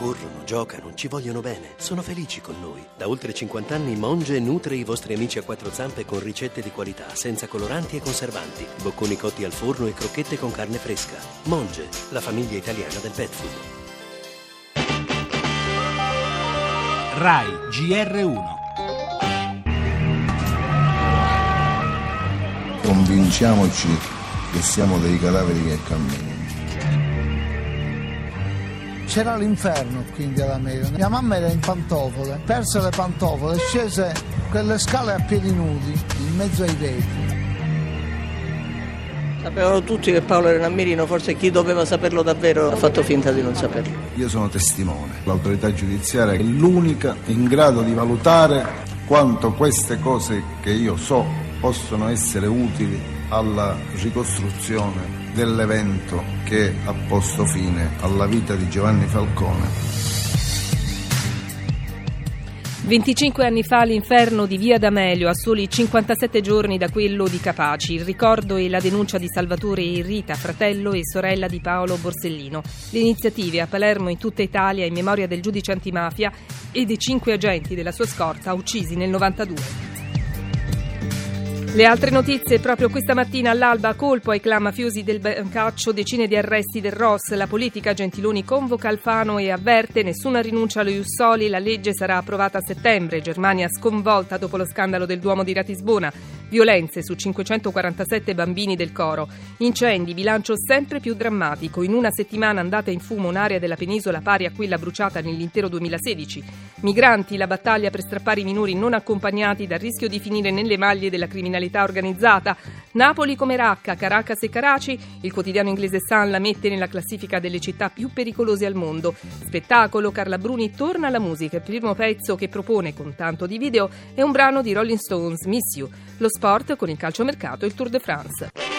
corrono, giocano, ci vogliono bene, sono felici con noi. Da oltre 50 anni Monge nutre i vostri amici a quattro zampe con ricette di qualità, senza coloranti e conservanti, bocconi cotti al forno e crocchette con carne fresca. Monge, la famiglia italiana del pet food. RAI GR1 Convinciamoci che siamo dei cadaveri che camminano. C'era l'inferno quindi ad America. Mia mamma era in pantofole, perse le pantofole, scese quelle scale a piedi nudi in mezzo ai vetri. Sapevano tutti che Paolo era un ammirino, forse chi doveva saperlo davvero ha fatto finta di non saperlo. Io sono testimone, l'autorità giudiziaria è l'unica in grado di valutare quanto queste cose che io so possono essere utili alla ricostruzione dell'evento che ha posto fine alla vita di Giovanni Falcone. 25 anni fa l'inferno di Via D'Amelio, a soli 57 giorni da quello di Capaci, il ricordo e la denuncia di Salvatore e Rita, fratello e sorella di Paolo Borsellino. Le iniziative a Palermo in tutta Italia in memoria del giudice antimafia e dei cinque agenti della sua scorta uccisi nel 92. Le altre notizie proprio questa mattina all'alba colpo ai clan mafiosi del Bancaccio, decine di arresti del Ross, la politica Gentiloni convoca Alfano e avverte nessuna rinuncia allo Jussoli, la legge sarà approvata a settembre, Germania sconvolta dopo lo scandalo del Duomo di Ratisbona, violenze su 547 bambini del coro, incendi, bilancio sempre più drammatico, in una settimana andata in fumo un'area della penisola pari a quella bruciata nell'intero 2016, migranti, la battaglia per strappare i minori non accompagnati dal rischio di finire nelle maglie della criminalità organizzata. Napoli come Raqqa, Caracas e Karachi, il quotidiano inglese Sun la mette nella classifica delle città più pericolose al mondo. Spettacolo, Carla Bruni torna alla musica. Il primo pezzo che propone con tanto di video è un brano di Rolling Stones, Miss You. Lo sport con il calciomercato e il Tour de France.